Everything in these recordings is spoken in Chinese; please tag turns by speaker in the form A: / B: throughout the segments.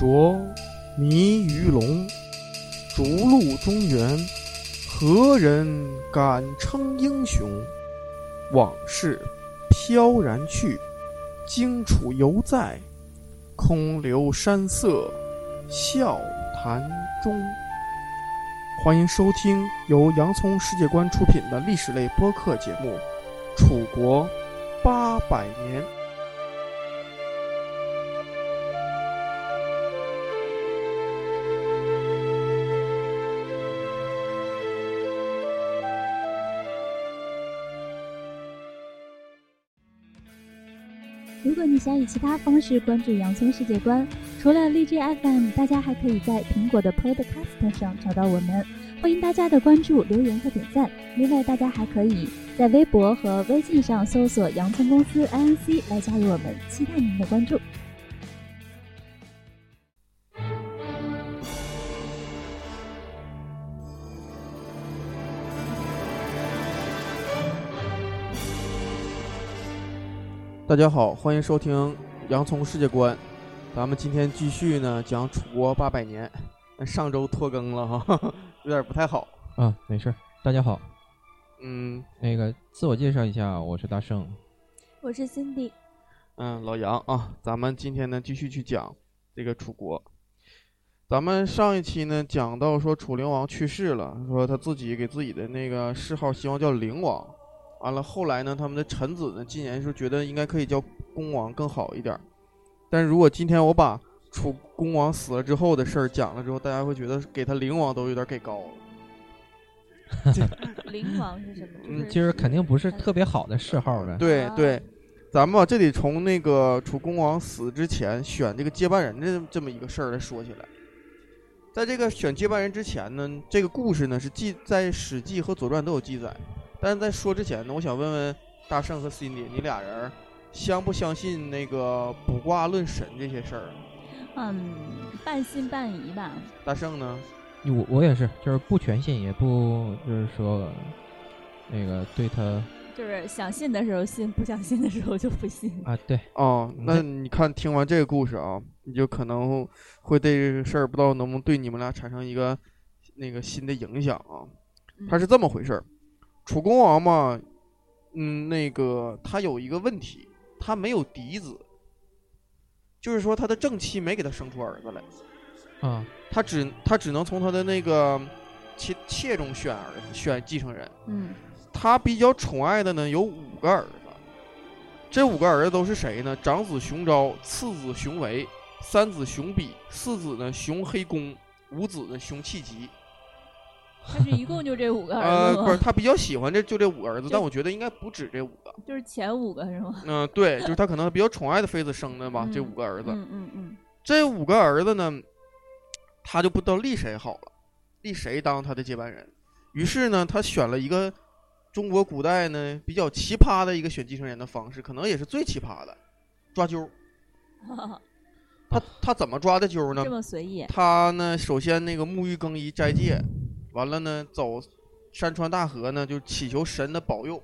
A: 浊迷鱼龙，逐鹿中原，何人敢称英雄？往事飘然去，荆楚犹在，空留山色笑谈中。欢迎收听由洋葱世界观出品的历史类播客节目《楚国八百年》。
B: 想以其他方式关注洋葱世界观，除了荔枝 FM，大家还可以在苹果的 Podcast 上找到我们。欢迎大家的关注、留言和点赞。另外，大家还可以在微博和微信上搜索“洋葱公司 INC” 来加入我们，期待您的关注。
A: 大家好，欢迎收听洋葱世界观。咱们今天继续呢讲楚国八百年。上周拖更了哈，有点不太好。
C: 啊，没事儿。大家好，
A: 嗯，
C: 那个自我介绍一下，我是大圣。
B: 我是 Cindy。
A: 嗯，老杨啊，咱们今天呢继续去讲这个楚国。咱们上一期呢讲到说楚灵王去世了，说他自己给自己的那个谥号希望叫灵王。完了后来呢，他们的臣子呢今年是觉得应该可以叫恭王更好一点。但是如果今天我把楚恭王死了之后的事儿讲了之后，大家会觉得给他灵王都有点给高了。
B: 灵王是什么？
C: 嗯，其实肯定不是特别好的谥号呗。
A: 对对，咱们吧，这得从那个楚恭王死之前选这个接班人的这么一个事儿来说起来。在这个选接班人之前呢，这个故事呢是记在《史记》和《左传》都有记载。但是在说之前呢，我想问问大圣和 Cindy，你俩人相不相信那个卜卦论神这些事儿？
B: 嗯，半信半疑吧。
A: 大圣呢？
C: 我我也是，就是不全信，也不就是说那个对他，
B: 就是想信的时候信，不想信的时候就不信
C: 啊。对
A: 哦，那你看听完这个故事啊，你就可能会对这个事儿不知道能不能对你们俩产生一个那个新的影响啊。它是这么回事儿。楚恭王嘛，嗯，那个他有一个问题，他没有嫡子，就是说他的正妻没给他生出儿子来，
C: 啊，
A: 他只他只能从他的那个妾妾中选儿子，选继承人。
B: 嗯，
A: 他比较宠爱的呢有五个儿子，这五个儿子都是谁呢？长子熊昭，次子熊维，三子熊比，四子呢熊黑公，五子呢熊弃疾。
B: 他是一共就这五个儿
A: 子呃，不是，他比较喜欢这就这五个儿子，但我觉得应该不止这五个。
B: 就是前五个是吗？
A: 嗯，对，就是他可能比较宠爱的妃子生的吧，这五个儿子。
B: 嗯嗯嗯。
A: 这五个儿子呢，他就不知道立谁好了，立谁当他的接班人。于是呢，他选了一个中国古代呢比较奇葩的一个选继承人的方式，可能也是最奇葩的，抓阄。他他怎么抓的阄呢？
B: 这么随意。
A: 他呢，首先那个沐浴更衣斋戒。完了呢，走山川大河呢，就祈求神的保佑。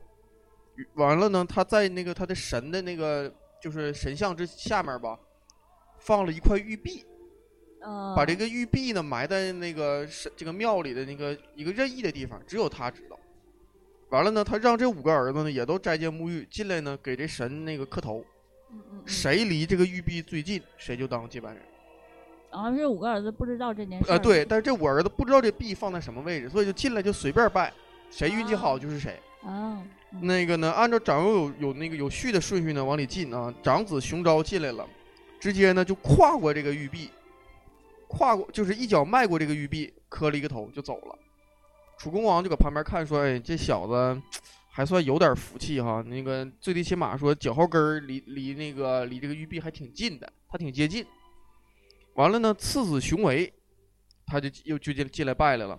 A: 完了呢，他在那个他的神的那个就是神像之下面吧，放了一块玉璧，把这个玉璧呢埋在那个神这个庙里的那个一个任意的地方，只有他知道。完了呢，他让这五个儿子呢也都斋戒沐浴，进来呢给这神那个磕头，谁离这个玉璧最近，谁就当接班人。
B: 然后这五个儿子不知道这件事。
A: 呃，对，但是这五儿子不知道这币放在什么位置，所以就进来就随便拜，谁运气好就是谁。
B: 啊。
A: 那个呢，按照长幼有有那个有序的顺序呢往里进啊。长子熊昭进来了，直接呢就跨过这个玉璧，跨过就是一脚迈过这个玉璧，磕了一个头就走了。楚恭王就搁旁边看说：“哎，这小子还算有点福气哈。那个最低起码说脚后跟儿离离那个离这个玉璧还挺近的，他挺接近。”完了呢，次子熊维，他就又就进进来拜来了。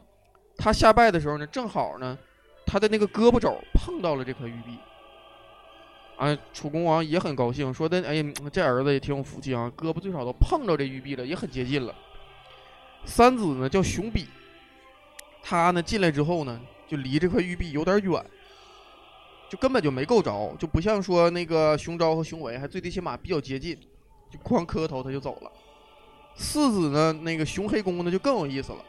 A: 他下拜的时候呢，正好呢，他的那个胳膊肘碰到了这块玉璧。啊，楚公王也很高兴，说的：“哎呀，这儿子也挺有福气啊，胳膊最少都碰着这玉璧了，也很接近了。”三子呢叫熊比，他呢进来之后呢，就离这块玉璧有点远，就根本就没够着，就不像说那个熊昭和熊维还最低起码比较接近，就哐磕头他就走了。四子呢，那个熊黑公呢就更有意思了。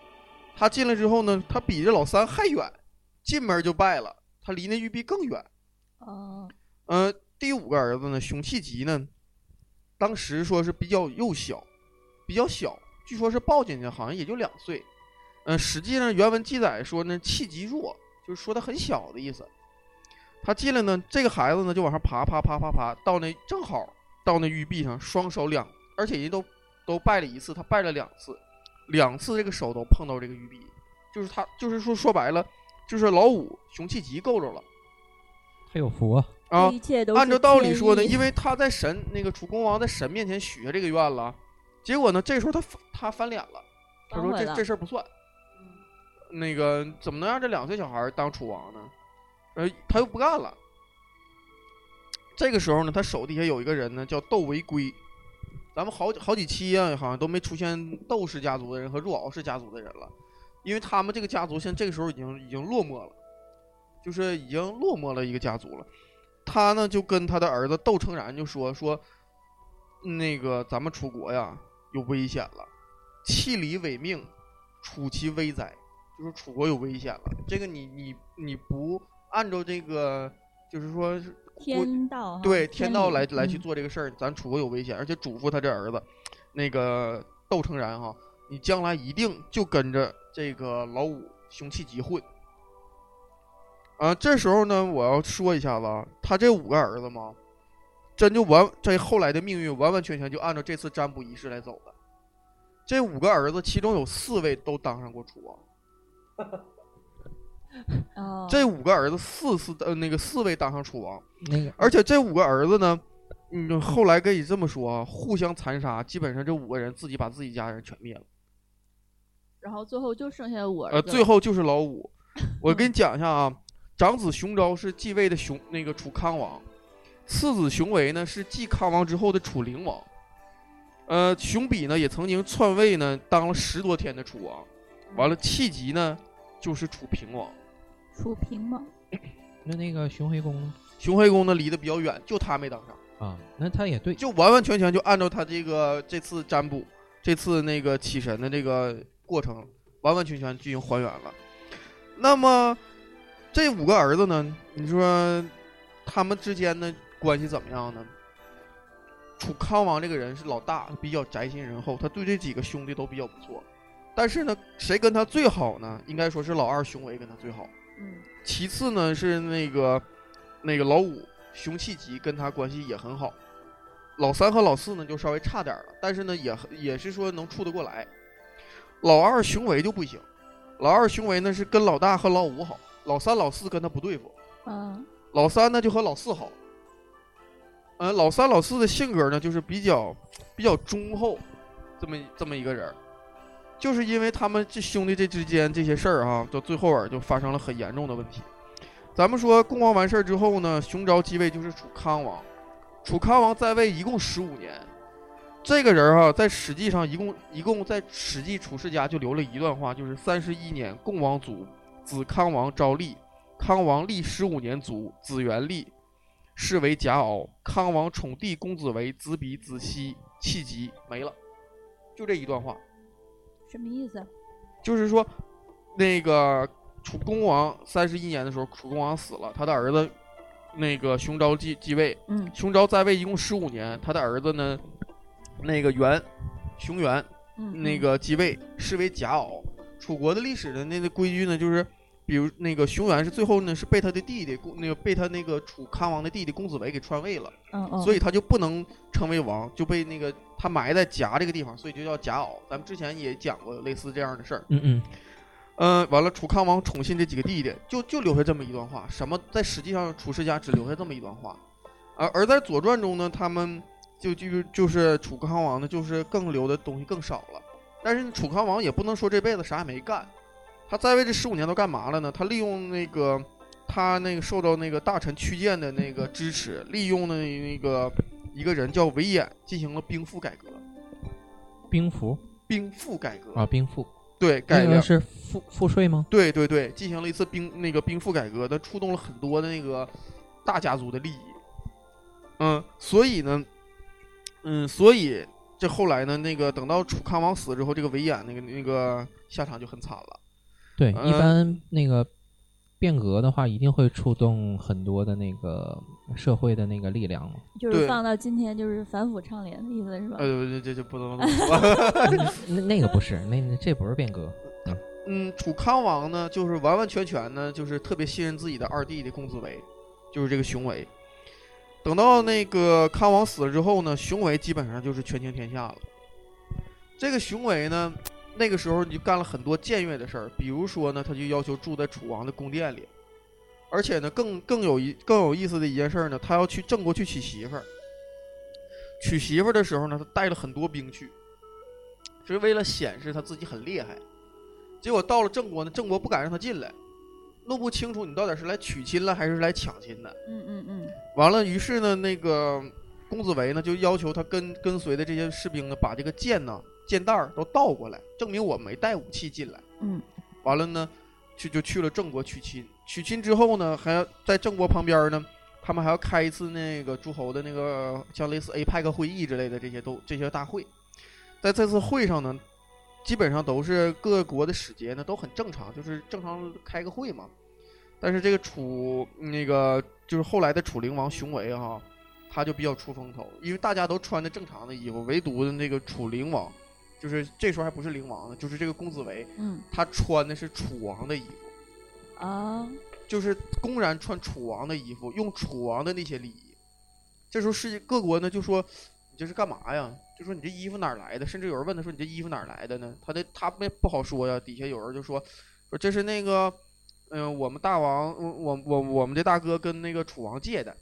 A: 他进来之后呢，他比这老三还远，进门就败了。他离那玉璧更远。
B: 哦，
A: 呃，第五个儿子呢，熊气吉呢，当时说是比较幼小，比较小，据说是抱进去，好像也就两岁。嗯、实际上原文记载说呢，气极弱，就是说他很小的意思。他进来呢，这个孩子呢就往上爬，爬，爬，爬，爬，到那正好到那玉璧上，双手两，而且人都都拜了一次，他拜了两次，两次这个手都碰到这个玉璧，就是他，就是说说白了，就是老五熊气吉够着了
C: 他有福啊，
A: 啊按照道理说呢，因为他在神那个楚公王在神面前许下这个愿了，结果呢，这时候他他翻脸了，他说这这事儿不算，那个怎么能让这两岁小孩当楚王呢？呃，他又不干了。这个时候呢，他手底下有一个人呢，叫窦维圭。咱们好好几期啊，好像都没出现窦氏家族的人和若敖氏家族的人了，因为他们这个家族现在这个时候已经已经落寞了，就是已经落寞了一个家族了。他呢就跟他的儿子窦成然就说说，那个咱们楚国呀有危险了，弃礼违命，楚其危哉，就是楚国有危险了。这个你你你不按照这个，就是说
B: 天道
A: 对天道来来去
B: 嗯
A: 做这个事儿，咱楚国有危险，而且嘱咐他这儿子，那个窦成然哈，你将来一定就跟着这个老五熊气吉混。啊，这时候呢，我要说一下子啊，他这五个儿子嘛，真就完这后来的命运完完全全就按照这次占卜仪式来走的。这五个儿子，其中有四位都当上过楚王，
B: 哦，
A: 这五个儿子四次呃那个四位当上楚王，
C: 那个
A: 而且这五个儿子呢，嗯，后来可以这么说啊，互相残杀，基本上这五个人自己把自己家人全灭了。
B: 然后最后就剩下我
A: 呃，最后就是老五。我跟你讲一下啊，长子熊昭是继位的熊那个楚康王，次子熊维呢是继康王之后的楚灵王。呃，熊比呢也曾经篡位呢，当了十多天的楚王。完了，气急呢就是楚平王。
B: 楚平王，
C: 那那个熊黑公呢
A: 熊黑公呢离得比较远，就他没当上。
C: 啊，那他也对，
A: 就完完全全就按照他这个这次占卜，这次那个起神的这个过程，完完全全进行还原了。那么这五个儿子呢？你说他们之间的关系怎么样呢？楚康王这个人是老大，比较宅心仁厚，他对这几个兄弟都比较不错。但是呢，谁跟他最好呢？应该说是老二熊维跟他最好。
B: 嗯，
A: 其次呢是那个那个老五熊气吉跟他关系也很好，老三和老四呢就稍微差点了，但是呢也也是说能处得过来。老二熊维就不行，老二熊维呢是跟老大和老五好，老三老四跟他不对付，
B: 嗯，
A: 老三呢就和老四好。呃，老三老四的性格呢就是比较比较忠厚，这么这么一个人儿。就是因为他们这兄弟这之间这些事儿啊，到最后啊就发生了很严重的问题。咱们说共王完事儿之后呢，熊昭继位就是楚康王，楚康王在位一共十五年。这个人儿哈，在史记上一共一共在《史记·楚世家》就留了一段话，就是三十一年，共王卒，子康王昭立，康王立十五年卒，子元立，是为贾敖。康王宠弟公子为子比、子熙，气急没了，就这一段话。
B: 什么意思？
A: 就是说，那个楚公王三十一年的时候，楚公王死了，他的儿子那个熊昭继继位。
B: 嗯
A: 熊昭在位一共十五年，他的儿子呢，那个元，熊元
B: 嗯，
A: 那个继位，是为假敖。楚国的历史的那个规矩呢，就是，比如那个熊元是最后呢是被他的弟弟公那个被他那个楚康王的弟弟公子围给篡位了，
B: 嗯嗯，
A: 所以他就不能称为王，就被那个他埋在夹这个地方，所以就叫夹袄。咱们之前也讲过类似这样的事儿。
C: 嗯嗯，
A: 嗯，完了，楚康王宠信这几个弟弟，就就留下这么一段话。什么在实际上楚世家只留下这么一段话，而而在左传中呢，他们就就就是楚康王呢，就是更留的东西更少了。但是楚康王也不能说这辈子啥也没干，他在位这十五年都干嘛了呢？他利用那个他那个受到那个大臣屈建的那个支持，利用的那个一个人叫韦衍进行了兵赋改革。
C: 兵符
A: 兵赋改革
C: 啊，兵赋，
A: 对改革
C: 那是赋赋税吗？
A: 对对对，进行了一次兵那个兵赋改革，它触动了很多的那个大家族的利益。嗯，所以呢，嗯，所以这后来呢，那个等到楚康王死之后，这个韦衍那个那个下场就很惨了。
C: 对，
A: 嗯
C: 一般那个变革的话，一定会触动很多的那个社会的那个力量嘛。
B: 就是放到今天就是反腐倡廉的意思是吧？
A: 呃，这这这不能。
C: 那那个不是，那那这不是变革。
A: 嗯，楚康王呢，就是完完全全呢，就是特别信任自己的二弟的公子围，就是这个熊维。等到那个康王死了之后呢，熊维基本上就是权倾天下了。这个熊维呢，那个时候就干了很多僭越的事儿，比如说呢，他就要求住在楚王的宫殿里，而且呢，更更有一更有意思的一件事儿呢，他要去郑国去娶媳妇儿。娶媳妇儿的时候呢，他带了很多兵去，是为了显示他自己很厉害。结果到了郑国呢，郑国不敢让他进来，弄不清楚你到底是来娶亲了还是来抢亲的。
B: 嗯嗯嗯，
A: 完了，于是呢，那个公子围呢就要求他跟跟随的这些士兵呢，把这个剑呢、剑袋儿都倒过来，证明我没带武器进来。
B: 嗯，
A: 完了呢，去就去了郑国娶亲。娶亲之后呢，还要在郑国旁边呢，他们还要开一次那个诸侯的那个像类似 APEC 会议之类的这些都这些大会。在这次会上呢，基本上都是各国的使节呢都很正常，就是正常开个会嘛。但是这个楚那个就是后来的楚灵王熊维哈，他就比较出风头，因为大家都穿的正常的衣服，唯独的那个楚灵王，就是这时候还不是灵王呢，就是这个公子围，
B: 嗯
A: 他穿的是楚王的衣服，
B: 啊，
A: 就是公然穿楚王的衣服，用楚王的那些礼仪。这时候世界各国呢就说你这是干嘛呀？就说你这衣服哪来的？甚至有人问他说你这衣服哪来的呢？他的他们不好说呀。底下有人就说说这是那个嗯、我们大王我我我我们的大哥跟那个楚王借的。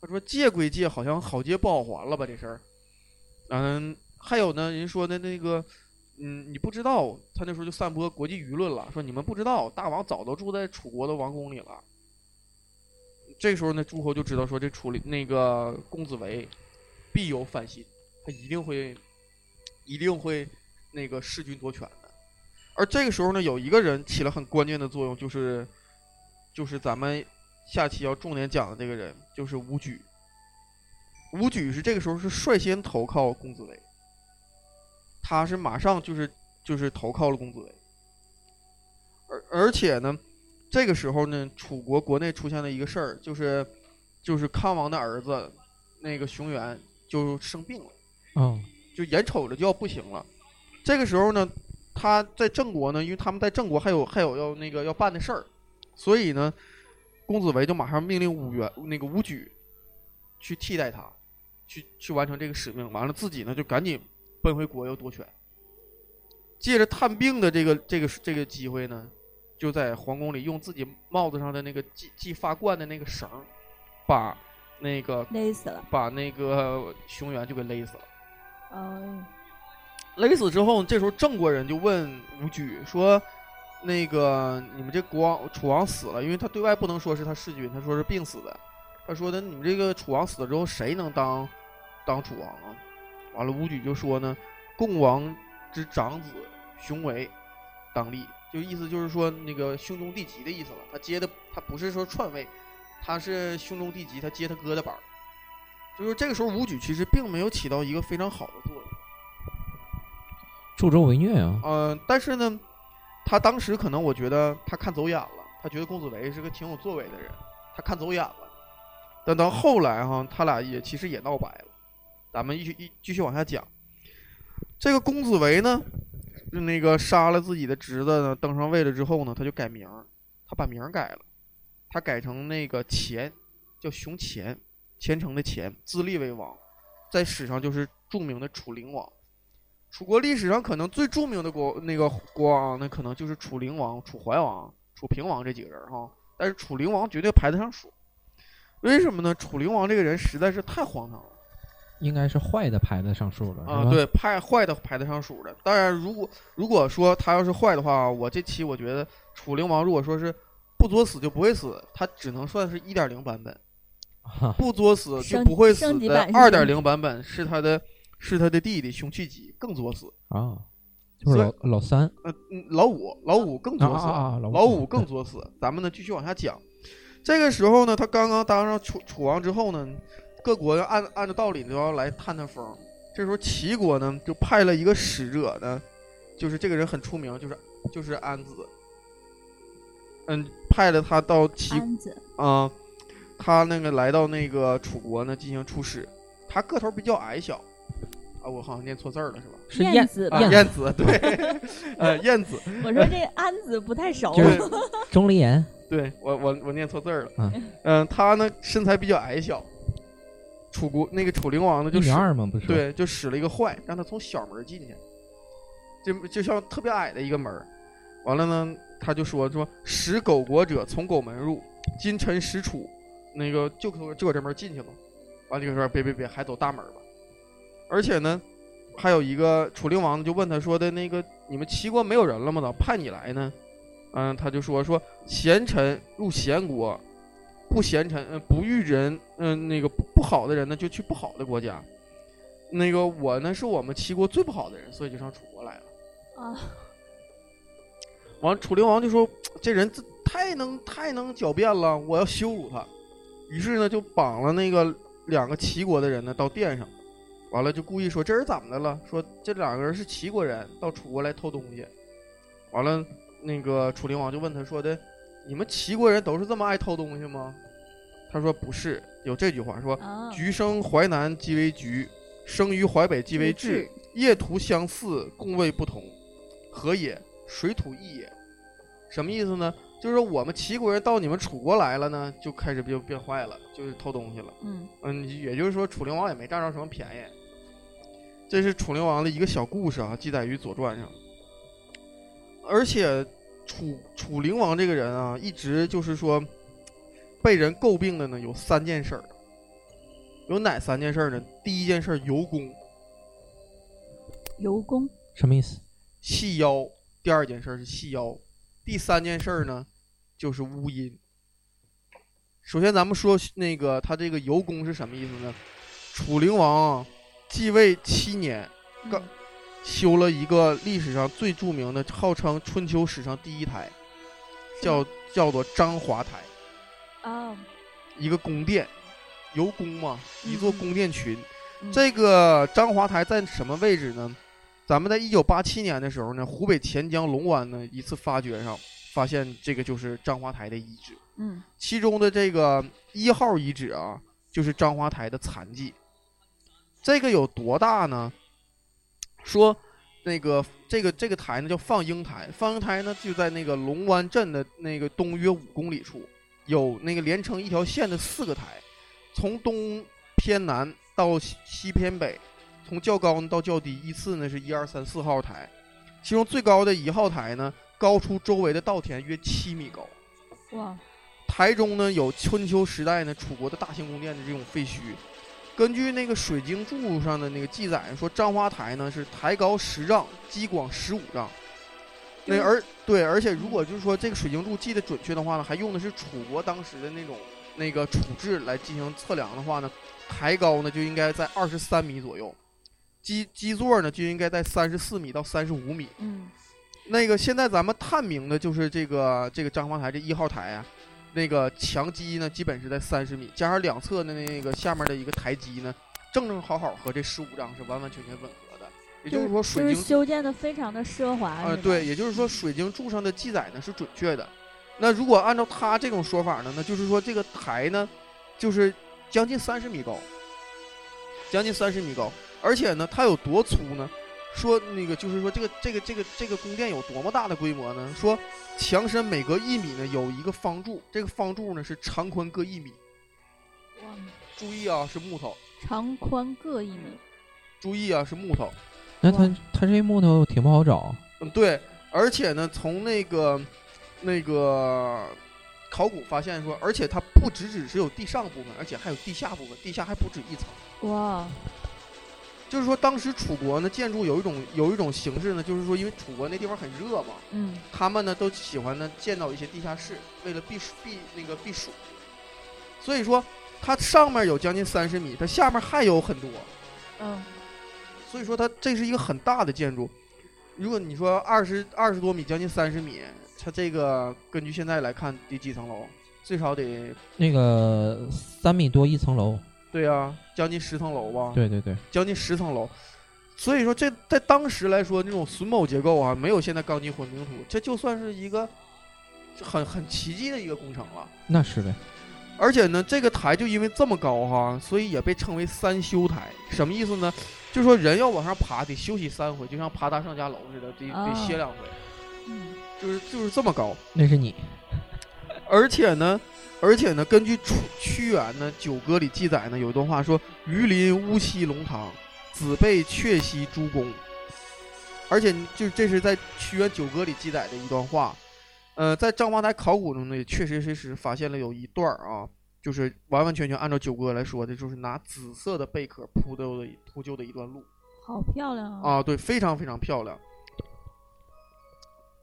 A: 他说借归借，好像好借不好还了吧这事儿。嗯，还有呢，人说的那个。嗯，你不知道，他那时候就散播国际舆论了，说你们不知道，大王早都住在楚国的王宫里了。这时候呢，诸侯就知道说这楚里那个公子围必有反心，他一定会一定会那个弑君夺权的。而这个时候呢，有一个人起了很关键的作用，就是就是咱们下期要重点讲的这个人，就是武举。武举是这个时候是率先投靠公子围。他是马上就是就是投靠了公子围，而而且呢，这个时候呢，楚国国内出现了一个事儿，就是就是康王的儿子那个熊原就生病了，
C: 哦，
A: 就眼瞅着就要不行了。这个时候呢，他在郑国呢，因为他们在郑国还有还有要那个要办的事儿，所以呢，公子围就马上命令武元那个武举去替代他，去去完成这个使命。完了自己呢就赶紧奔回国要夺权。借着探病的这个这个这个机会呢，就在皇宫里用自己帽子上的那个系系发冠的那个绳儿，把那个
B: 勒死了。
A: 把那个熊原就给勒死了。
B: 哦，
A: 勒死之后，这时候郑国人就问吴举说：“那个你们这国王楚王死了，因为他对外不能说是他弑君，他说是病死的。他说的你们这个楚王死了之后，谁能当当楚王啊？”完了，武举就说呢：“共王之长子熊维当立，就意思就是说那个兄终弟及的意思了。他接的他不是说篡位，他是兄终弟及，他接他哥的班儿。就是这个时候，武举其实并没有起到一个非常好的作用。”
C: 助纣为虐啊！
A: 嗯、但是呢，他当时可能我觉得他看走眼了，他觉得公子围是个挺有作为的人，他看走眼了。但到后来哈，他俩也其实也闹掰了。咱们一续一继续往下讲，这个公子围呢，那个杀了自己的侄子呢，登上位了之后呢，他就改名，他把名改了，他改成那个钱，叫熊钱，虔诚的钱，自立为王，在史上就是著名的楚灵王。楚国历史上可能最著名的国那个国王，那可能就是楚灵王、楚怀王、楚平王这几个人哈。但是楚灵王绝对排得上数，为什么呢？楚灵王这个人实在是太荒唐了
C: 应该是坏的牌子上数了，
A: 啊！对，派坏的牌子上数的。当然，如果如果说他要是坏的话，我这期我觉得楚灵王如果说是不作死就不会死，他只能算是一点零版本。不作死就不会死的二点零版本是他的，是他的弟弟熊去疾更作死。
C: 啊，就是老老三
A: 呃，嗯老五，老五更作死，
C: 啊啊啊老五
A: 老五更作死。咱们呢继续往下讲。这个时候呢，他刚刚当上楚楚王之后呢，各国按按照道理都要来探探风。这时候齐国呢就派了一个使者呢，就是这个人很出名，就是就是安子。嗯，派了他到齐
B: 安子，
A: 啊、他那个来到那个楚国呢进行出使，他个头比较矮小，啊，我好像念错字儿了是吧？
C: 是燕
B: 子吧？
A: 燕子，对，呃，燕子，
B: 我说这安子不太熟。
C: 就是
A: 对，
C: 钟离言，
A: 对我我我念错字儿了，
C: 嗯
A: 嗯、他呢身材比较矮小，楚国那个楚灵王呢
C: 一
A: 就使
C: 米二嘛，不是？，
A: 对，就使了一个坏，让他从小门进去，就就像特别矮的一个门儿。完了呢，他就说说使狗国者从狗门入，今臣使楚，那个就可就搁这门进去吧。完了就说别别别，还走大门吧。而且呢，还有一个楚灵王就问他说的那个你们齐国没有人了吗？咋派你来呢？嗯，他就说说贤臣入贤国，不贤臣，呃，不遇人，嗯、那个不不好的人呢，就去不好的国家。那个我呢，是我们齐国最不好的人，所以就上楚国来了。
B: 啊，
A: 完，楚灵王就说这人这太能太能狡辩了，我要羞辱他。于是呢，就绑了那个两个齐国的人呢到殿上，完了就故意说这人怎么的了？说这两个人是齐国人，到楚国来偷东西。完了，那个楚灵王就问他说的：“你们齐国人都是这么爱偷东西吗？”他说：“不是，有这句话说
B: 啊，
A: 橘生淮南即为橘，生于淮北即为枳。业图相似，共谓不同，何也？水土异也。什么意思呢？就是说我们齐国人到你们楚国来了呢，就开始就变坏了，就是偷东西了。
B: 嗯
A: 嗯，也就是说楚灵王也没占着什么便宜。这是楚灵王的一个小故事啊，记载于《左传》上。而且楚楚灵王这个人啊，一直就是说被人诟病的呢有三件事儿。有哪三件事儿呢？第一件事儿游弓
B: 游弓，
C: 什么意思？
A: 细腰，第二件事儿是细腰，第三件事儿呢就是乌阴。首先，咱们说那个他这个游弓是什么意思呢？楚灵王啊继位七年，刚
B: 嗯
A: 修了一个历史上最著名的，号称春秋史上第一台，叫叫做章华台，
B: 啊，
A: 一个宫殿，由宫嘛，一座
B: 嗯
A: 宫殿群。
B: 嗯
A: 这个章华台在什么位置呢？咱们在一九八七年的时候呢，湖北潜江龙湾呢一次发掘上发现这个就是章华台的遗址，
B: 嗯
A: 其中的这个一号遗址啊，就是章华台的残迹。这个有多大呢？说那个这个这个台呢叫放鹰台，放鹰台呢就在那个龙湾镇的那个东约五公里处，有那个连成一条线的四个台，从东偏南到西西偏北，从较高到较低，依次呢是一二三四号台，其中最高的一号台呢高出周围的稻田约七米高。
B: 哇，
A: 台中呢有春秋时代呢楚国的大型宫殿的这种废墟。根据那个水晶柱上的那个记载说，章华台呢是台高十丈，基广十五丈。那而对，而且如果就是说这个水晶柱记得准确的话呢，还用的是楚国当时的那种那个处置来进行测量的话呢，台高呢就应该在二十三米左右，基基座呢就应该在三十四米到三十五米。
B: 嗯
A: 那个现在咱们探明的就是这个这个章华台这一号台啊，那个墙基呢基本是在三十米，加上两侧的那个下面的一个台基呢，正正好好和这十五张是完完全全吻合的。也就是说，水晶
B: 就是修建的非常的奢华，
A: 啊、
B: 是吧
A: 对，也就是说水晶柱上的记载呢是准确的。那如果按照他这种说法呢，那就是说这个台呢，就是将近三十米高，将近三十米高，而且呢，它有多粗呢？说那个就是说这个这个这个这个宫殿有多么大的规模呢？说墙身每隔一米呢有一个方柱，这个方柱呢是长宽各一米。
B: 哇
A: 注意啊，是木头。
B: 长宽各一米，
A: 注意啊，是木头。
C: 那它它这木头挺不好找，
A: 嗯，对，而且呢，从那个那个考古发现说，而且它不只只是有地上部分，而且还有地下部分，地下还不止一层。
B: 哇，
A: 就是说，当时楚国呢建筑有一种有一种形式呢，就是说，因为楚国那地方很热嘛，
B: 嗯
A: 他们呢都喜欢呢建造一些地下室，为了避暑避那个避暑。所以说，它上面有将近三十米，它下面还有很多。
B: 嗯
A: 所以说它这是一个很大的建筑。如果你说二十二十多米，将近三十米，它这个根据现在来看得几层楼？最少得
C: 那个三米多一层楼，
A: 对呀、将近十层楼吧，
C: 对对对，
A: 将近十层楼。所以说，这在当时来说，那种榫卯结构啊，没有现在钢筋混凝土，这就算是一个很很奇迹的一个工程了。
C: 那是呗。
A: 而且呢，这个台就因为这么高哈，所以也被称为三修台。什么意思呢？就说人要往上爬，得休息三回，就像爬大上家楼似的，得得
B: 哦
A: 歇两回，
B: 嗯，
A: 就是就是这么高。
C: 那是你，
A: 而且呢，而且呢，根据屈屈原呢《九歌》里记载呢，有一段话说：“鱼鳞乌栖龙堂，子被确兮诸公。”而且就这是在屈原《九歌》里记载的一段话。呃，在张华台考古中呢，也确确实实发现了有一段啊，就是完完全全按照《九歌》来说的，就是拿紫色的贝壳铺就的铺就的一段路。
B: 好漂亮啊！
A: 啊，对，非常非常漂亮。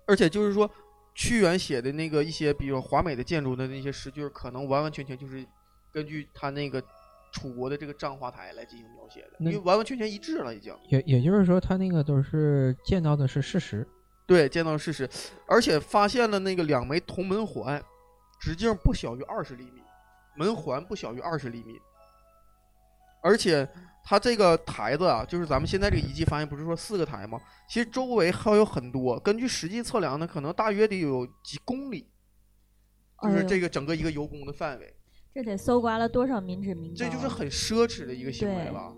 A: 而且就是说，屈原写的那个一些比较华美的建筑的那些诗句，可能完完全全就是根据他那个楚国的这个章华台来进行描写的，因
C: 那
A: 为完完全全一致了已经。
C: 也也就是说，他那个都是见到的是事实。
A: 对，见到事实，而且发现了那个两枚铜门环，直径不小于二十厘米，门环不小于二十厘米，而且它这个台子啊，就是咱们现在这个遗迹发现不是说四个台吗？其实周围还有很多，根据实际测量呢，可能大约得有几公里，就是这个整个一个游宫的范围，
B: 这得搜刮了多少民脂民膏？
A: 这就是很奢侈的一个行为了。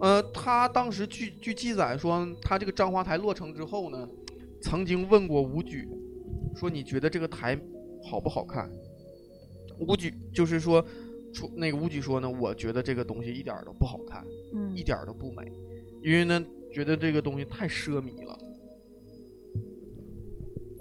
A: 呃，他当时据据记载说，他这个章华台落成之后呢，曾经问过武举，说你觉得这个台好不好看？武举就是说，出那个武举说呢，我觉得这个东西一点儿都不好看，
B: 嗯
A: 一点儿都不美，因为呢，觉得这个东西太奢靡了，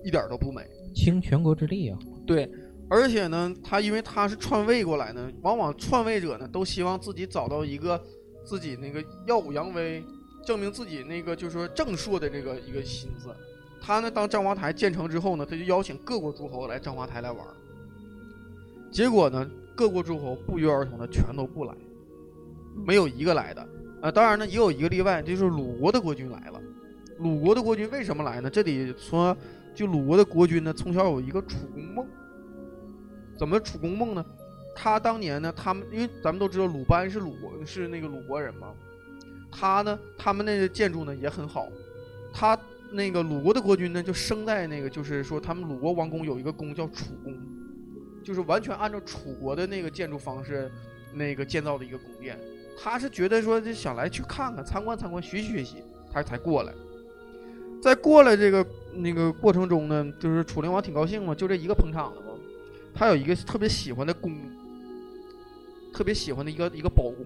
A: 一点儿都不美。
C: 倾全国之力啊！
A: 对，而且呢，他因为他是篡位过来呢，往往篡位者呢都希望自己找到一个自己那个耀武扬威，证明自己那个就是说正朔的这个一个心思。他呢，当章华台建成之后呢，他就邀请各国诸侯来章华台来玩儿。结果呢，各国诸侯不约而同的全都不来，没有一个来的。啊，当然呢，也有一个例外，就是鲁国的国君来了。鲁国的国君为什么来呢？这里说，就鲁国的国君呢，从小有一个楚公梦。怎么楚公梦呢？他当年呢，他们因为咱们都知道鲁班是鲁国是那个鲁国人嘛，他呢，他们那个建筑呢也很好。他那个鲁国的国君呢，就生在那个就是说他们鲁国王宫有一个宫叫楚宫，就是完全按照楚国的那个建筑方式那个建造的一个宫殿。他是觉得说就想来去看看、参观参观、学习学习，他才过来。在过来这个那个过程中呢，就是楚灵王挺高兴嘛，就这一个捧场的嘛。他有一个特别喜欢的宫，特别喜欢的一个一个宝宫。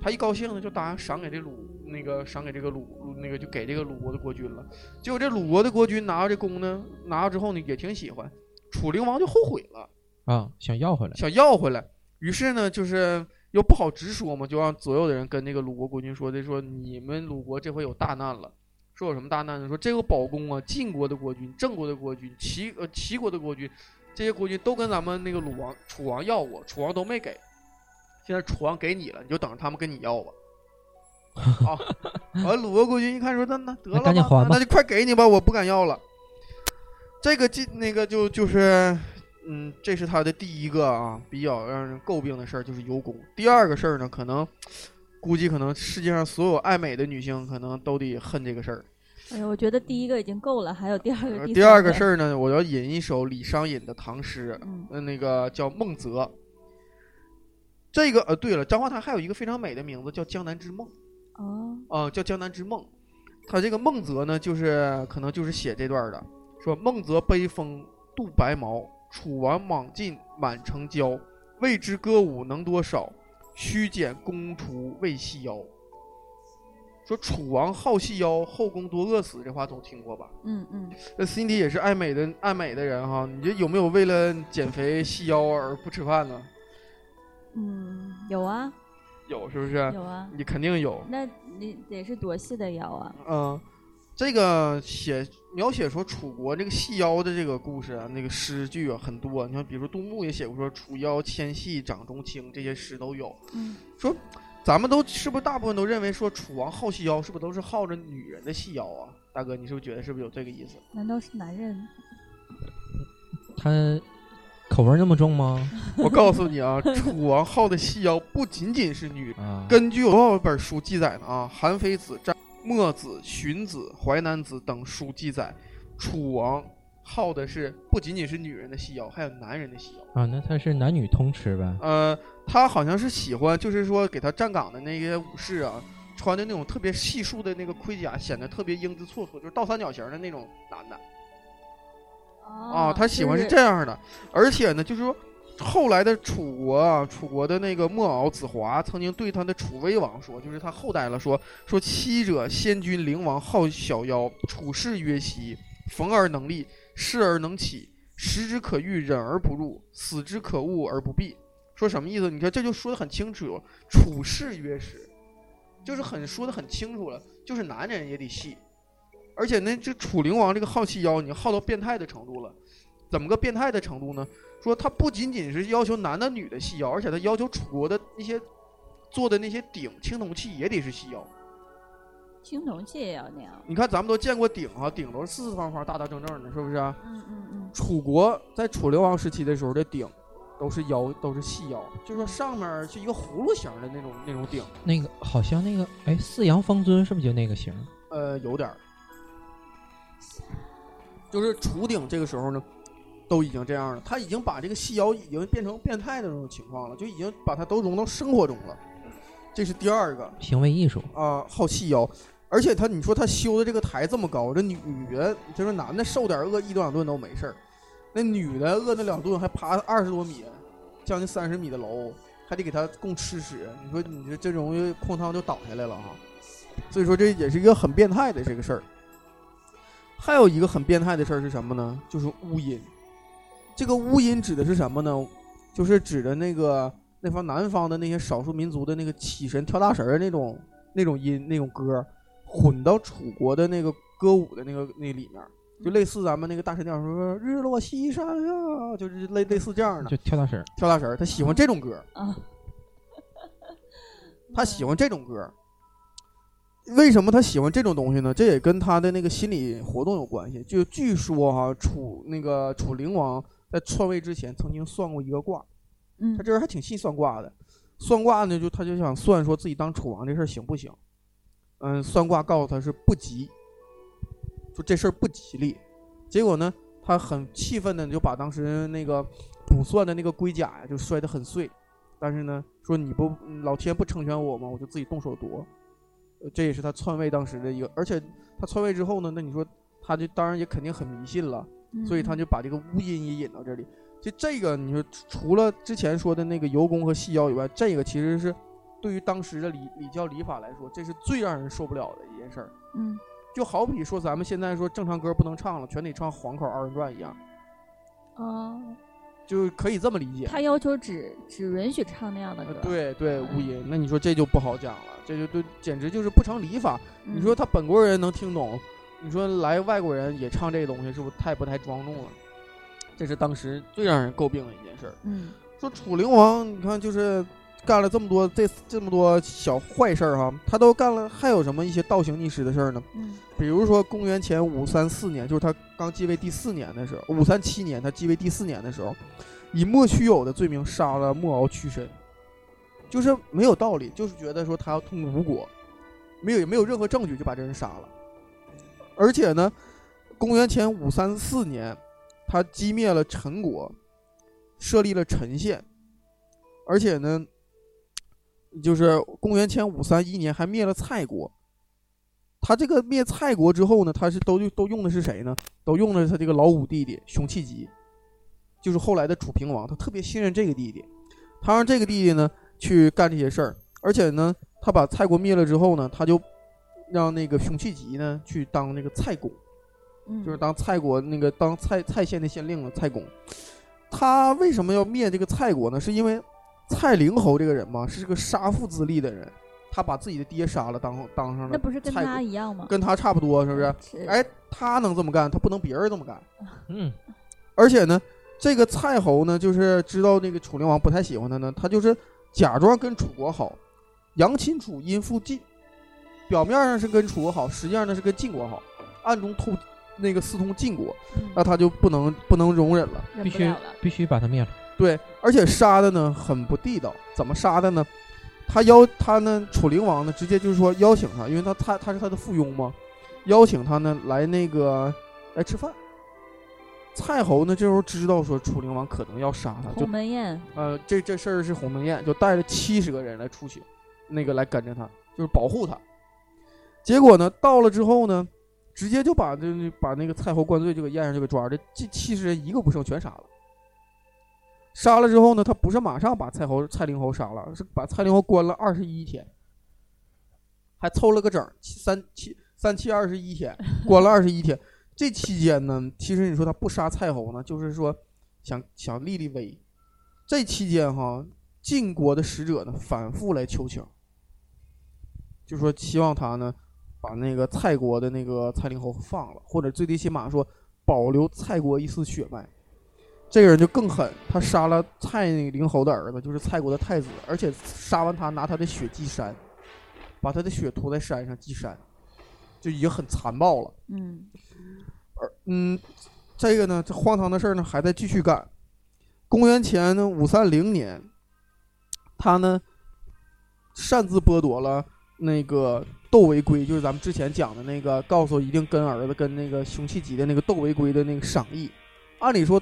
A: 他一高兴呢，就答应赏给这鲁那个赏给这个鲁那个就给这个鲁国的国君了。结果这鲁国的国君拿到这宫呢，拿到之后呢也挺喜欢，楚灵王就后悔了。
C: 啊，想要回来。
A: 想要回来。于是呢，就是又不好直说嘛，就让左右的人跟那个鲁国国君说的，说你们鲁国这回有大难了。说有什么大难呢？说这个宝宫啊，晋国的国君、郑国的国君、齐呃齐国的国君，这些国君都跟咱们那个鲁王、楚王要过，楚王都没给。现在楚王给你了，你就等着他们跟你要吧。啊，完鲁国国君一看说，那那得了
C: 赶紧还吧
A: 那就快给你吧，我不敢要了。这个晋那个就就是嗯，这是他的第一个啊，比较让人诟病的事儿，就是油工。第二个事儿呢，可能估计可能世界上所有爱美的女性可能都得恨这个事儿。
B: 哎呀，我觉得第一个已经够了，还有第二个、
A: 呃
B: 第
A: 第二个事儿呢，我要引一首李商隐的唐诗，
B: 嗯，
A: 呃，那个叫《梦泽》。这个呃，对了，张华潭还有一个非常美的名字叫《江南之梦》
B: 哦，
A: 啊、叫《江南之梦》。他这个梦泽呢，就是可能就是写这段的，说梦泽悲风渡白毛，楚王莽进满城郊，未知歌舞能多少，须减公厨为细腰。说楚王好细腰，后宫多饿死，这话总听过吧？
B: 嗯嗯，
A: 那 Cindy 也是爱美的爱美的人哈，你这有没有为了减肥细腰而不吃饭呢？
B: 嗯，有啊
A: 有是不是？
B: 有啊，
A: 你肯定有。
B: 那你得是多细的腰啊？
A: 嗯，这个写描写说楚国这个细腰的这个故事啊，那个诗句啊很多。你看，比如说杜牧也写过说“楚腰纤细掌中轻”，这些诗都有。
B: 嗯，
A: 咱们都是不是大部分都认为说楚王好细腰，是不是都是好着女人的细腰啊？大哥，你是不是觉得是不是有这个意思？
B: 难道是男人？
C: 他口味那么重吗？
A: 我告诉你啊，楚王好的细腰不仅仅是女人。
C: 啊，
A: 根据有多少本书记载呢？啊，《韩非子》《战墨子》《荀子》《淮南子》等书记载，楚王好的是不仅仅是女人的细腰，还有男人的细腰。
C: 啊，那他是男女通吃呗？
A: 呃，他好像是喜欢，就是说给他站岗的那些武士啊，穿的那种特别细束的那个盔甲，显得特别英姿绰绰，就是倒三角形的那种男的啊，他喜欢是这样的。而且呢，就是说后来的楚国啊，楚国的那个莫敖子华曾经对他的楚威王说，就是他后代了说说妻者先君灵王好小腰，处事曰兮，逢而能立，事而能起，食之可欲，忍而不入，死之可恶而不避。说什么意思？你看这就说的很清楚，处事曰实，就是很说的很清楚了，就是男人也得细，而且那，这楚灵王这个好细腰，你好到变态的程度了，怎么个变态的程度呢？说他不仅仅是要求男的女的细腰，而且他要求楚国的那些做的那些鼎青铜器也得是细腰。
D: 青铜器也要那样。
A: 你看咱们都见过鼎啊，鼎都是四四方方、大大正正的，是不是啊？
D: 嗯嗯嗯，
A: 楚国在楚灵王时期的时候的鼎，都是腰都是细腰，就是说上面是一个葫芦形的那种那种鼎，
C: 那个好像那个哎，四羊方尊是不是就那个型？
A: 呃，有点儿，就是楚鼎这个时候呢，都已经这样了，他已经把这个细腰已经变成变态的那种情况了，就已经把它都融到生活中了。这是第二个
C: 行为艺术。
A: 啊、好细腰，而且他你说他修的这个台这么高，这女女的就是男的受点饿一顿两顿都没事儿，那女的饿那两顿还爬二十多米，将近三十米的楼，还得给他供吃食，你说你这这容易哐当就倒下来了哈。所以说这也是一个很变态的这个事儿。还有一个很变态的事儿是什么呢？就是乌音。这个巫音指的是什么呢？就是指的那个那方南方的那些少数民族的那个起神跳大神儿那种那种音那种歌，混到楚国的那个歌舞的那个那里面，就类似咱们那个大神调说日落西山啊，就是类类似这样的
C: 就跳大神儿，
A: 跳大神儿，他喜欢这种歌。
D: 啊，
A: 他喜欢这种歌。为什么他喜欢这种东西呢？这也跟他的那个心理活动有关系。就据说哈、楚那个楚灵王在篡位之前曾经算过一个卦，
D: 嗯
A: 他这人还挺信算卦的。算卦呢，就他就想算说自己当楚王这事儿行不行？嗯，算卦告诉他是不吉，说这事儿不吉利。结果呢，他很气愤的就把当时那个卜算的那个龟甲呀就摔得很碎。但是呢，说你不老天不成全我吗？我就自己动手夺。呃这也是他篡位当时的一个，而且他篡位之后呢，那你说他就当然也肯定很迷信了，所以他就把这个乌音也引到这里。就这个，你说除了之前说的那个游工和细腰以外，这个其实是对于当时的礼礼教礼法来说，这是最让人受不了的一件事儿。
D: 嗯
A: 就好比说咱们现在说正常歌不能唱了，全得唱黄口二人转一样，
D: 哦，
A: 就可以这么理解。
D: 他要求只只允许唱那样的
A: 呃
D: 歌。
A: 对对，乌音，那你说这就不好讲了，这就对，简直就是不成礼法。
D: 嗯，
A: 你说他本国人能听懂，你说来外国人也唱这个东西，是不是太不太庄重了？这是当时最让人诟病的一件事儿。
D: 嗯
A: 说楚灵王，你看就是干了这么多这这么多小坏事儿哈，他都干了，还有什么一些倒行逆施的事儿呢？
D: 嗯
A: 比如说公元前五三四年，就是他刚继位第四年的时候，五三七年他继位第四年的时候，以莫须有的罪名杀了莫敖屈身，就是没有道理，就是觉得说他要痛无果，没有也没有任何证据就把这人杀了，而且呢，公元前五三四年，他击灭了陈国，设立了陈县，而且呢，就是公元前五三一年还灭了蔡国。他这个灭蔡国之后呢，他是都都用的是谁呢？都用的是他这个老五弟弟熊弃疾，就是后来的楚平王。他特别信任这个弟弟，他让这个弟弟呢去干这些事儿，而且呢，他把蔡国灭了之后呢，他就让那个熊弃疾呢去当那个蔡公，
D: 嗯，
A: 就是当蔡国那个当蔡蔡县的县令了。蔡公，他为什么要灭这个蔡国呢？是因为蔡灵侯这个人嘛，是个杀父自立的人，他把自己的爹杀了，当当上了
D: 那不是跟他一样吗？
A: 跟他差不多，是不是？
D: 是，
A: 哎，他能这么干，他不能别人这么干。
C: 嗯，
A: 而且呢，这个蔡侯呢，就是知道那个楚灵王不太喜欢他呢，他就是假装跟楚国好，扬亲楚，因附晋，表面上是跟楚国好，实际上呢是跟晋国好，暗中偷那个私通晋国，
D: 嗯
A: 那他就不能不能容忍了。
C: 必须。必须把他灭了。
A: 对，而且杀的呢很不地道，怎么杀的呢？他邀他呢，楚灵王呢，直接就是说邀请他，因为他他他是他的附庸嘛，邀请他呢来那个来吃饭。蔡侯呢这时候知道说楚灵王可能要杀他，就
D: 鸿门宴，
A: 呃这这事儿是鸿门宴，就带着七十个人来出行，那个来跟着他，就是保护他。结果呢到了之后呢，直接就把这把那个蔡侯灌醉就给宴上就给抓着，这七十人一个不剩全杀了。杀了之后呢，他不是马上把蔡侯、蔡灵侯杀了，是把蔡灵侯关了二十一天，还凑了个整，七三七三七二十一天，关了二十一天。这期间呢，其实你说他不杀蔡侯呢，就是说想想立立威。这期间哈，晋国的使者呢反复来求情，就说希望他呢把那个蔡国的那个蔡灵侯放了，或者最低起码说保留蔡国一丝血脉。这个人就更狠，他杀了蔡灵侯的儿子，就是蔡国的太子，而且杀完他拿他的血祭山，把他的血涂在山上祭山，就已经很残暴了。
D: 嗯
A: 而嗯，这个呢，这荒唐的事儿呢还在继续干。公元前呢五三零年，他呢擅自剥夺了那个窦违规，就是咱们之前讲的那个，告诉一定跟儿子跟那个凶器级的那个窦违规的那个赏益。按理说，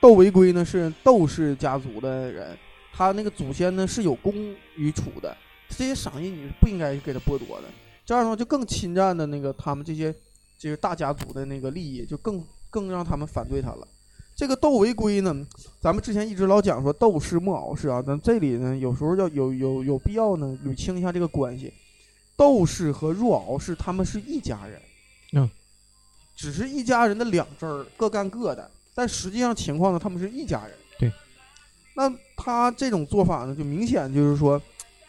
A: 窦违规呢是窦氏家族的人，他那个祖先呢是有功于楚的，这些赏益你是不应该给他剥夺的。这样的话就更侵占的那个他们这些这个大家族的那个利益，就更更让他们反对他了。这个窦违规呢，咱们之前一直老讲说窦氏莫敖氏啊，咱这里呢有时候要有有有必要呢捋清一下这个关系。窦氏和若敖氏他们是一家人，
C: 嗯，
A: 只是一家人的两支儿，各干各的，但实际上情况呢，他们是一家人。
C: 对，
A: 那他这种做法呢，就明显就是说，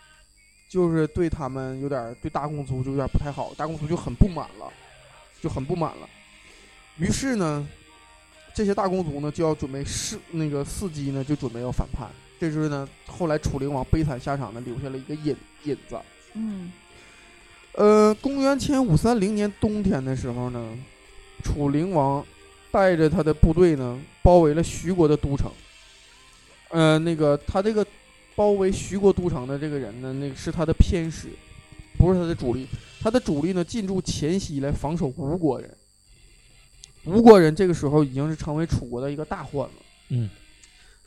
A: 就是对他们有点儿对大公族就有点儿不太好，大公族就很不满了，就很不满了。于是呢，这些大公族呢就要准备伺那个伺机呢，就准备要反叛。这时候呢，后来楚灵王悲惨下场呢，留下了一个引引子。
D: 嗯
A: 呃，公元前五三零年冬天的时候呢，楚灵王带着他的部队呢，包围了徐国的都城。呃，那个他这个包围徐国都城的这个人呢，那个是他的偏师，不是他的主力。他的主力呢，进驻黔西来防守吴国人。吴国人这个时候已经是成为楚国的一个大患了。
C: 嗯，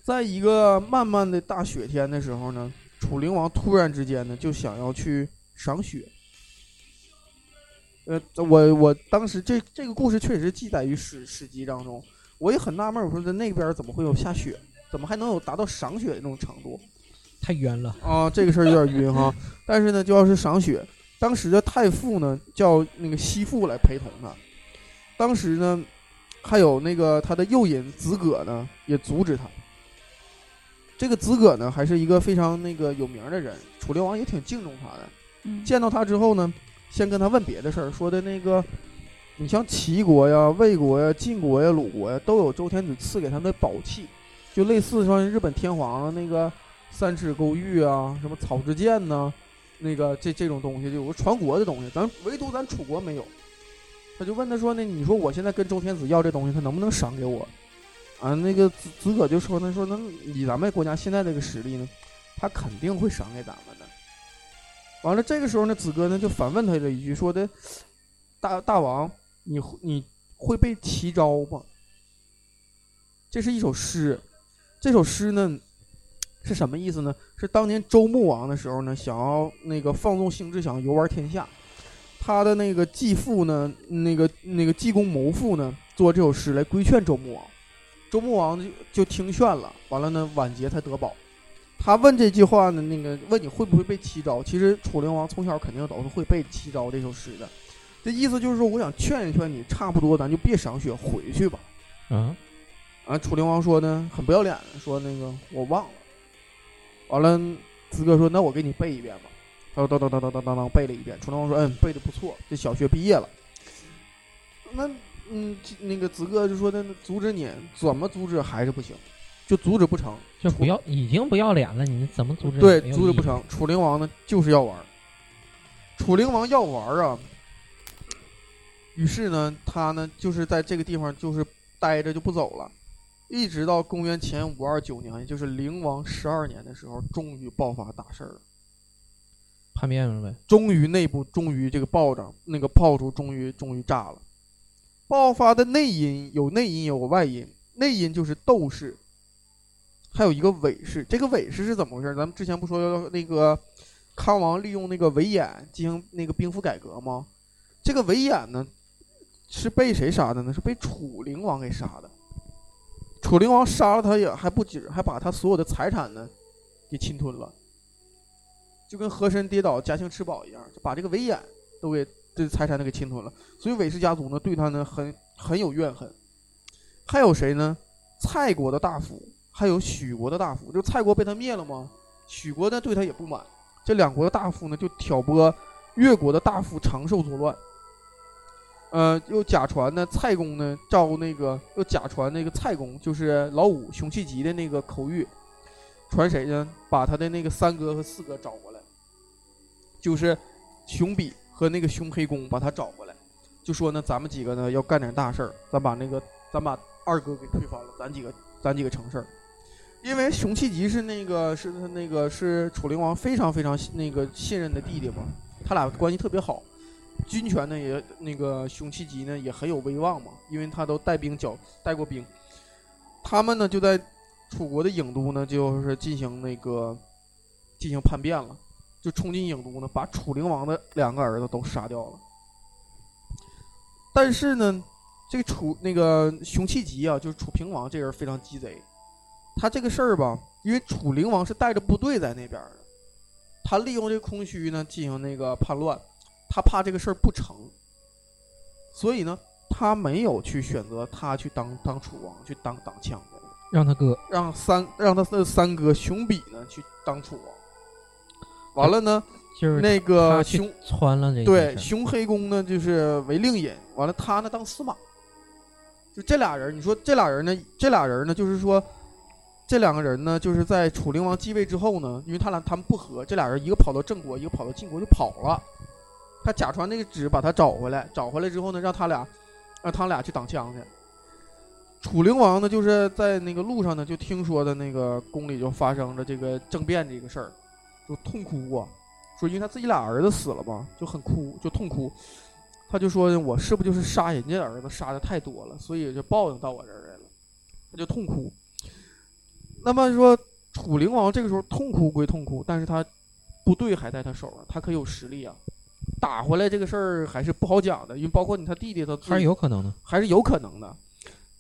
A: 在一个漫漫的大雪天的时候呢，楚灵王突然之间呢，就想要去赏雪。呃，我我当时这这个故事确实记载于史史籍当中，我也很纳闷儿，我说在那边怎么会有下雪？怎么还能有达到赏雪的那种程度？
C: 太冤了。
A: 啊，这个事儿有点晕哈。但是呢，就要是赏雪，当时的太傅呢叫那个西傅来陪同他。当时呢，还有那个他的右尹子葛呢也阻止他。这个子葛呢还是一个非常那个有名的人，楚灵王也挺敬重他的。
D: 嗯，
A: 见到他之后呢，先跟他问别的事儿，说的那个，你像齐国呀、魏国呀、晋国呀、鲁国呀，都有周天子赐给他们的宝器，就类似说日本天皇那个三尺勾玉啊，什么草之剑呐、那个这这种东西，就有个传国的东西，咱唯独咱楚国没有。他就问他说：“那你说我现在跟周天子要这东西，他能不能赏给我？”啊，那个子子葛就说：“他说那以咱们国家现在这个实力呢，他肯定会赏给咱们的。”完了，这个时候呢，子哥呢就反问他了一句，说的：“大大王，你你会背奇招吗？”这是一首诗，这首诗呢是什么意思呢？是当年周穆王的时候呢，想要那个放纵兴致，想要游玩天下，他的那个继父呢，那个那个济公谋父呢，做这首诗来规劝周穆王，周穆王就就听劝了，完了呢，晚节才得保。他问这句话呢，那个问你会不会背七招？其实楚灵王从小肯定都是会背七招这首诗的。这意思就是说，我想劝一劝你，差不多咱就别赏雪，回去吧。
C: 嗯，
A: 啊，楚灵王说呢，很不要脸的说那个我忘了。完了，子哥说那我给你背一遍吧。他说当当当当当当当背了一遍。楚灵王说嗯，背的不错，这小学毕业了。那嗯，那个子哥就说那阻止你，怎么阻止还是不行，就阻止不成。
C: 就不要，已经不要脸了，你怎么阻止？
A: 对。阻止不成。楚灵王呢，就是要玩儿。楚灵王要玩儿啊，于是呢，他呢就是在这个地方就是待着就不走了，一直到公元前五二九年，也就是灵王十二年的时候，终于爆发大事儿了。
C: 叛变了呗。
A: 终于内部终于这个爆炸那个炮竹终于终于炸了。爆发的内因有内因有外因，内因就是斗士，还有一个韦氏。这个韦氏是怎么回事？咱们之前不说要那个康王利用那个韦衍进行那个兵符改革吗？这个韦衍呢是被谁杀的呢？是被楚灵王给杀的。楚灵王杀了他也还不止，还把他所有的财产呢给侵吞了。就跟和珅跌倒，嘉庆吃饱一样，就把这个韦衍都给这财产都给侵吞了。所以韦氏家族呢对他呢很很有怨恨。还有谁呢？蔡国的大夫，还有许国的大夫。就蔡国被他灭了吗？许国呢对他也不满。这两国的大夫呢就挑拨越国的大夫长寿作乱。呃，又假传呢蔡公呢招那个又假传那个蔡公就是老五熊气吉的那个口谕，传谁呢？把他的那个三哥和四哥找过来。就是熊比和那个熊黑公把他找过来，就说呢，咱们几个呢要干点大事儿，咱把那个咱把二哥给推翻了，咱几个咱几个成事儿。因为熊气吉是那个是他那个是楚灵王非常非常那个信任的弟弟嘛，他俩关系特别好，军权呢也那个熊气吉呢也很有威望嘛，因为他都带兵剿带过兵，他们呢就在楚国的郢都呢就是进行那个进行叛变了。就冲进郢都呢，把楚灵王的两个儿子都杀掉了。但是呢，这个楚那个熊气吉啊，就是楚平王这人非常鸡贼。他这个事儿吧，因为楚灵王是带着部队在那边的，他利用这个空虚呢进行那个叛乱，他怕这个事儿不成，所以呢，他没有去选择他去当当楚王，去当挡枪的，
C: 让他哥。
A: 让三让他的三哥熊比呢去当楚王。完了呢，
C: 就是
A: 那个熊
C: 穿了这
A: 对熊黑公呢就是为令尹，完了他呢当司马，就这俩人，你说这俩人呢，这俩人呢就是说，这两个人呢就是在楚灵王继位之后呢，因为他俩他们不和，这俩人一个跑到郑国，一个跑到晋国就跑了，他假传那个旨把他找回来，找回来之后呢，让他俩让他俩去挡枪去。楚灵王呢，就是在那个路上呢，就听说的那个宫里就发生了这个政变这个事儿，就痛哭啊，说因为他自己俩儿子死了嘛，就很哭，就痛哭。他就说我是不就是杀人家儿子杀的太多了，所以就报应到我这儿来了，他就痛哭。那么说楚灵王这个时候痛哭归痛哭，但是他部队还在他手上，他可有实力啊，打回来这个事儿还是不好讲的，因为包括你他弟弟他
C: 还是有可能的。
A: 还是有可能的。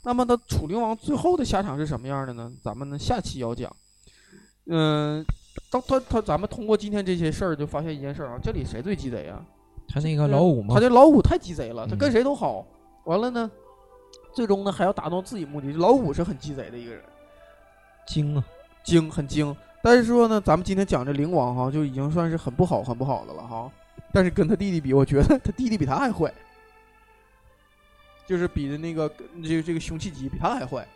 A: 那么，他楚灵王最后的下场是什么样的呢？咱们呢下期要讲。嗯，当他他咱们通过今天这些事儿，就发现一件事儿啊，这里谁最鸡贼啊？
C: 他那个老五吗
A: 他，这老五太鸡贼了，他
C: 嗯
A: 跟谁都好。完了呢，最终呢还要达到自己目的。老五是很鸡贼的一个人，
C: 精啊，
A: 精很精。但是说呢，咱们今天讲这灵王哈，就已经算是很不好很不好的了哈。但是跟他弟弟比，我觉得他弟弟比他还坏，就是比的那个这个这个凶气吉比他还坏，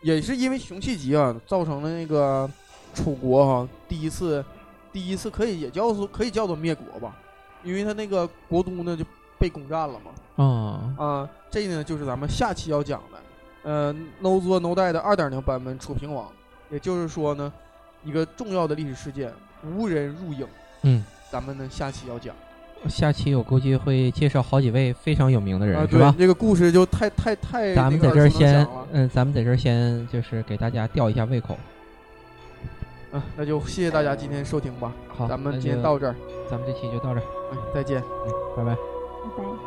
A: 也是因为熊气吉啊，造成了那个楚国哈第一次第一次可以也叫做可以叫做灭国吧，因为他那个国都呢就被攻占了嘛。
C: 啊，
A: 啊，这呢就是咱们下期要讲的，呃，No 做 No die 的二点零版本楚平王，也就是说呢，一个重要的历史事件无人入影，
C: 嗯，
A: 咱们呢下期要讲
C: 下期我估计会介绍好几位非常有名的人，
A: 啊，
C: 是吧？
A: 这个故事就太太太
C: 咱们在这儿先嗯，咱们在这儿先就是给大家吊一下胃口。
A: 嗯、那就谢谢大家今天收听吧，
C: 好，
A: 咱们今天到这儿，
C: 咱们这期就到这儿，
A: 嗯，再见。
C: 嗯，拜拜。
B: 拜拜。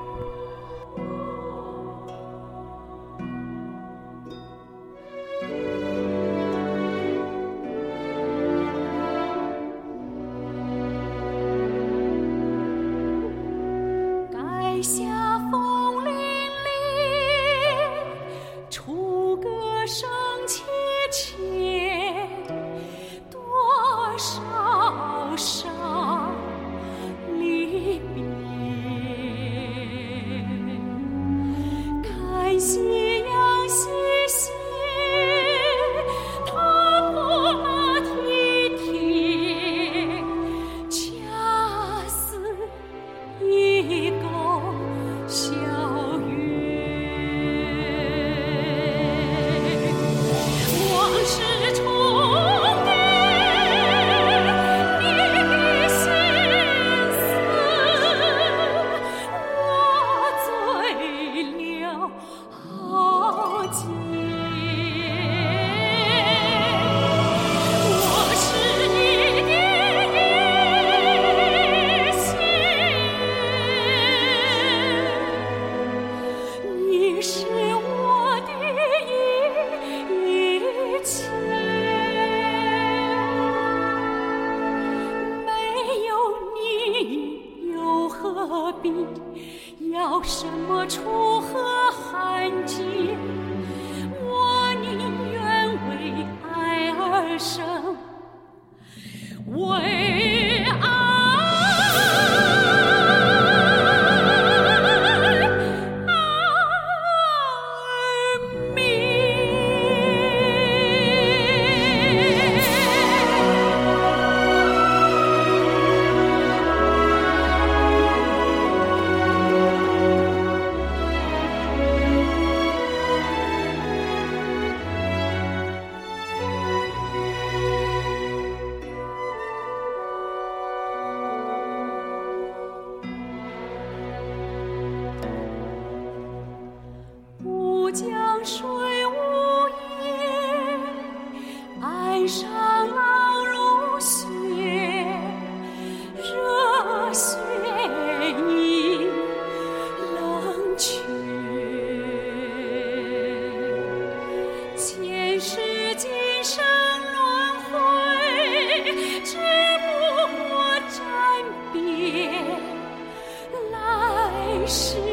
E: 出来